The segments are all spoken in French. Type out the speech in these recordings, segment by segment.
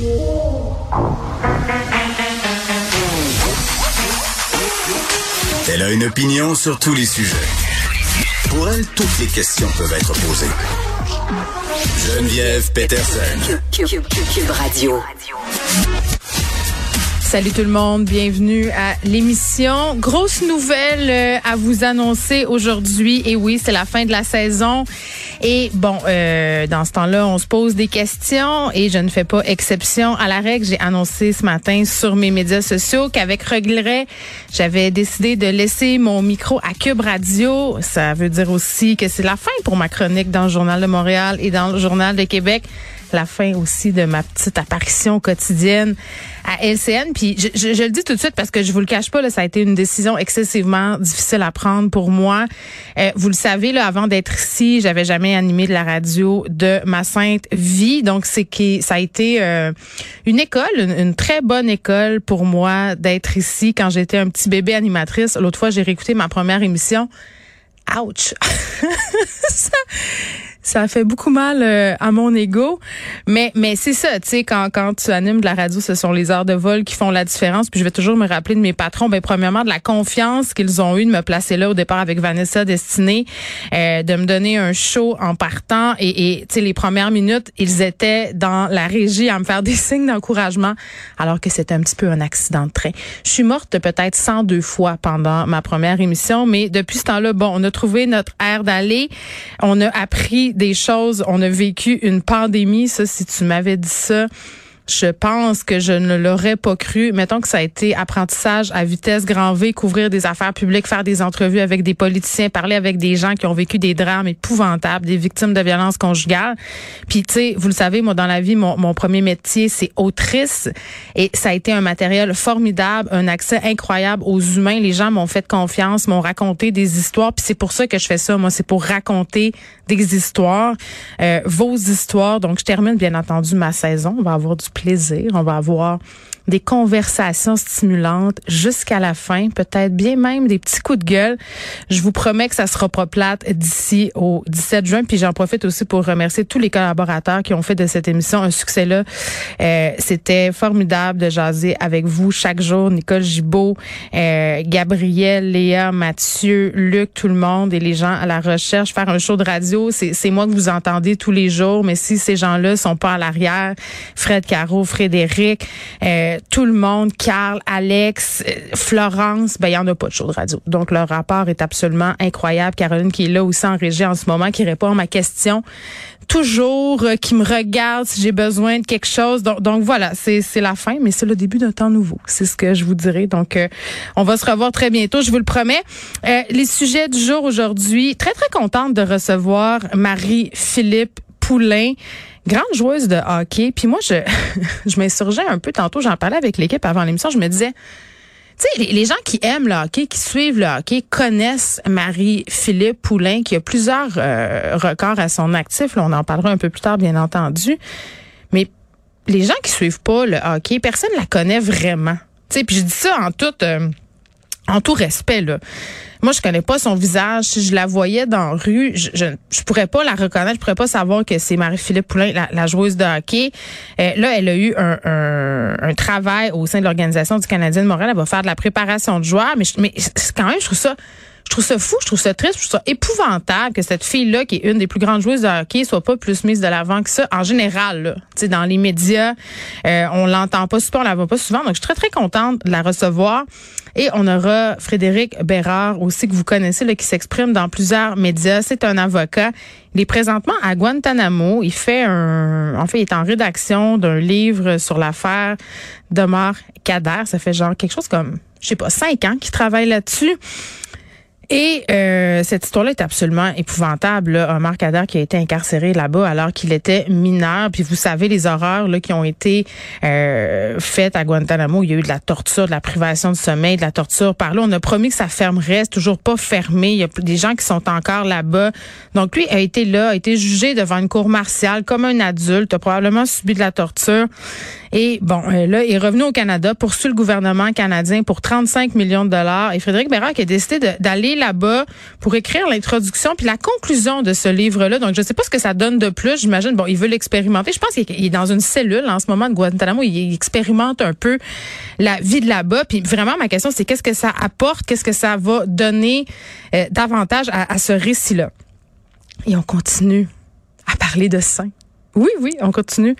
Elle a une opinion sur tous les sujets. Pour elle, toutes les questions peuvent être posées. Geneviève Peterson. Cube Radio. Salut tout le monde, bienvenue à l'émission. Grosse nouvelle euh, à vous annoncer aujourd'hui. Et oui, c'est la fin de la saison. Et bon, euh, dans ce temps-là, on se pose des questions et je ne fais pas exception à la règle. J'ai annoncé ce matin sur mes médias sociaux qu'avec regret, j'avais décidé de laisser mon micro à Cube Radio. Ça veut dire aussi que c'est la fin pour ma chronique dans le Journal de Montréal et dans le Journal de Québec la fin aussi de ma petite apparition quotidienne à LCN. Puis je, je, le dis tout de suite parce que je vous le cache pas, là, ça a été une décision excessivement difficile à prendre pour moi. Euh, vous le savez, là, avant d'être ici, j'avais jamais animé de la radio de ma sainte vie. Donc c'est que ça a été euh, une école, une, très bonne école pour moi d'être ici quand j'étais un petit bébé animatrice. L'autre fois, j'ai réécouté ma première émission. Ouch! ça fait beaucoup mal euh, à mon ego. Mais mais c'est ça, tu sais, quand, quand tu animes de la radio, ce sont les heures de vol qui font la différence. Puis je vais toujours me rappeler de mes patrons, ben premièrement de la confiance qu'ils ont eu de me placer là au départ avec Vanessa Destinée, euh, de me donner un show en partant. Et tu sais, les premières minutes, ils étaient dans la régie à me faire des signes d'encouragement, alors que c'était un petit peu un accident de train. Je suis morte peut-être 102 fois pendant ma première émission, mais depuis ce temps-là, bon, on a trouvé notre air d'aller. On a appris des On a vécu une pandémie. Ça, si tu m'avais dit ça, je pense que je ne l'aurais pas cru. Mettons que ça a été apprentissage à vitesse grand V, couvrir des affaires publiques, faire des entrevues avec des politiciens, parler avec des gens qui ont vécu des drames épouvantables, des victimes de violences conjugales. Puis, tu sais, vous le savez, moi, dans la vie, mon, mon premier métier, c'est autrice. Et ça a été un matériel formidable, un accès incroyable aux humains. Les gens m'ont fait confiance, m'ont raconté des histoires. Puis c'est pour ça que je fais ça. Moi, c'est pour raconter des histoires, euh, vos histoires. Donc, je termine, bien entendu, ma saison. On va avoir du. On va avoir des conversations stimulantes jusqu'à la fin, peut-être bien même des petits coups de gueule. Je vous promets que ça sera pas plate d'ici au 17 juin. Puis j'en profite aussi pour remercier tous les collaborateurs qui ont fait de cette émission un succès là. Euh, C'était formidable de jaser avec vous chaque jour. Nicole Gibault, euh, Gabriel, Léa, Mathieu, Luc, tout le monde et les gens à la recherche. Faire un show de radio, c'est moi que vous entendez tous les jours. Mais si ces gens-là sont pas à l'arrière, Fred Caro, Frédéric, euh, tout le monde, Carl, Alex, euh, Florence, ben il y en a pas de show de radio. Donc leur rapport est absolument incroyable. Caroline qui est là aussi en régie en ce moment, qui répond à ma question toujours, euh, qui me regarde si j'ai besoin de quelque chose. Donc, voilà, c'est la fin, mais c'est le début d'un temps nouveau. C'est ce que je vous dirais. Donc euh, on va se revoir très bientôt, je vous le promets. les sujets du jour aujourd'hui, très très contente de recevoir Marie-Philippe Poulain grande joueuse de hockey. Puis moi, je, je m'insurgeais un peu tantôt, j'en parlais avec l'équipe avant l'émission, je me disais, tu sais, les, gens qui aiment le hockey, qui suivent le hockey, connaissent Marie-Philippe Poulain, qui a plusieurs euh, records à son actif. Là, on en parlera un peu plus tard, bien entendu. Mais les gens qui suivent pas le hockey, personne la connaît vraiment. Tu sais, puis je dis ça en toute... Euh, en tout respect, là. Moi, je connais pas son visage. Si je la voyais dans la rue, je, je, pourrais pas la reconnaître. Je pourrais pas savoir que c'est Marie-Philippe Poulain, la, joueuse de hockey. Euh, là, elle a eu un, un, travail au sein de l'organisation du Canadien de Montréal. Elle va faire de la préparation de joueurs. Mais, mais quand même, je trouve ça je trouve ça fou, je trouve ça triste, je trouve ça épouvantable que cette fille-là, qui est une des plus grandes joueuses de hockey, soit pas plus mise de l'avant que ça. En général, là, dans les médias, euh, on l'entend pas souvent, on la voit pas souvent. Donc, je suis très, très contente de la recevoir. Et on aura Frédéric Bérard aussi, que vous connaissez, là, qui s'exprime dans plusieurs médias. C'est un avocat. Il est présentement à Guantanamo. Il fait un, en fait, il est en rédaction d'un livre sur l'affaire d'Omar Kader. Ça fait genre quelque chose comme, je sais pas, cinq ans qu'il travaille là-dessus. Et euh, cette histoire-là est absolument épouvantable. Là. Omar Kader qui a été incarcéré là-bas alors qu'il était mineur. Puis vous savez les horreurs là, qui ont été euh, faites à Guantanamo. Il y a eu de la torture, de la privation de sommeil, de la torture par là. On a promis que ça fermerait. C'est toujours pas fermé. Il y a des gens qui sont encore là-bas. Donc lui a été là, a été jugé devant une cour martiale comme un adulte, a probablement subi de la torture. Et bon, euh, là, il est revenu au Canada, poursuit le gouvernement canadien pour 35 millions de dollars. Et Frédéric Bérard qui a décidé d'aller là-bas pour écrire l'introduction puis la conclusion de ce livre-là. Donc, je sais pas ce que ça donne de plus. J'imagine, bon, il veut l'expérimenter. Je pense qu'il est dans une cellule en ce moment de Guantanamo. Il expérimente un peu la vie de là-bas. Puis vraiment, ma question, c'est qu'est-ce que ça apporte? Qu'est-ce que ça va donner euh, davantage à, à ce récit-là? Et on continue à parler de saints. Oui, oui, on continue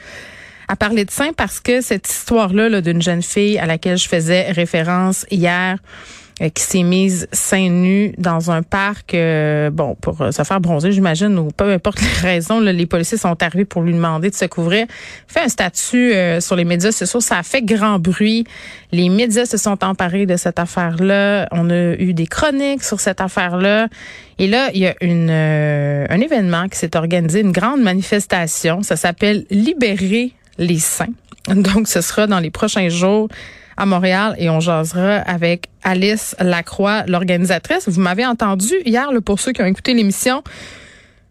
à parler de saints parce que cette histoire-là -là, d'une jeune fille à laquelle je faisais référence hier, qui s'est mise seins nus dans un parc, euh, bon, pour euh, se faire bronzer, j'imagine, ou peu importe les raisons, les policiers sont arrivés pour lui demander de se couvrir. Fait un statut sur les médias sociaux, ça a fait grand bruit. Les médias se sont emparés de cette affaire-là. On a eu des chroniques sur cette affaire-là. Et là, il y a une, un événement qui s'est organisé, une grande manifestation. Ça s'appelle Libérer les seins. Donc, ce sera dans les prochains jours à Montréal et on jasera avec Alice Lacroix, l'organisatrice. Vous m'avez entendu hier, là, pour ceux qui ont écouté l'émission.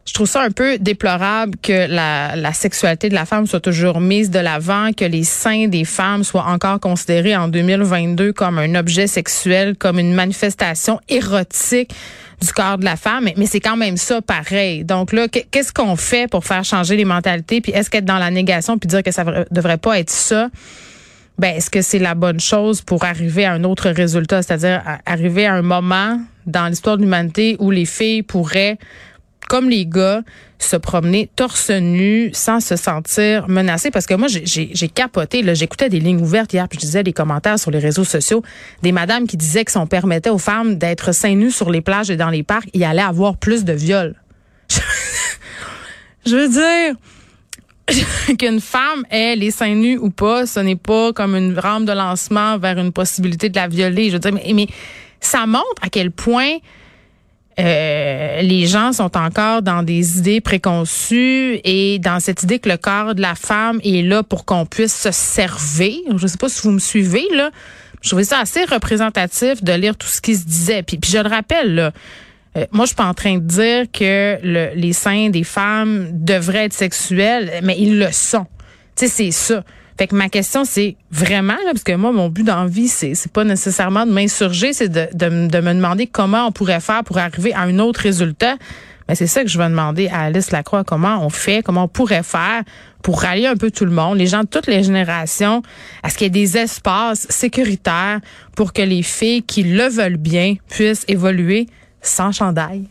Je trouve ça un peu déplorable que la, sexualité de la femme soit toujours mise de l'avant, que les seins des femmes soient encore considérés en 2022 comme un objet sexuel, comme une manifestation érotique du corps de la femme, mais, mais c'est quand même ça pareil. Donc là, qu'est-ce qu'on fait pour faire changer les mentalités? Puis est-ce qu'être dans la négation puis dire que ça devrait pas être ça? Ben est-ce que c'est la bonne chose pour arriver à un autre résultat, c'est-à-dire arriver à un moment dans l'histoire de l'humanité où les filles pourraient comme les gars, se promener torse nu sans se sentir menacées? Parce que moi, j'ai capoté. J'écoutais des lignes ouvertes hier, puis je disais des commentaires sur les réseaux sociaux. Des madames qui disaient que si on permettait aux femmes d'être seins nus sur les plages et dans les parcs, il allait avoir plus de viols. je veux dire qu'une femme ait les seins nus ou pas, ce n'est pas comme une rampe de lancement vers une possibilité de la violer. Je veux dire, mais, ça montre à quel point euh, les gens sont encore dans des idées préconçues et dans cette idée que le corps de la femme est là pour qu'on puisse se servir. Je sais pas si vous me suivez là. Je trouvais ça assez représentatif de lire tout ce qui se disait. Puis, puis je le rappelle là, euh, moi, je suis pas en train de dire que les seins des femmes devraient être sexuels, mais ils le sont. Tu sais, c'est ça. Fait que ma question, c'est vraiment, là, parce que moi, mon but d'envie, c'est, c'est pas nécessairement de m'insurger, c'est de, de, me demander comment on pourrait faire pour arriver à un autre résultat. Mais c'est ça que je vais demander à Alice Lacroix, comment on fait, comment on pourrait faire pour rallier un peu tout le monde, les gens de toutes les générations, à ce qu'il y ait des espaces sécuritaires pour que les filles qui le veulent bien puissent évoluer sans chandail.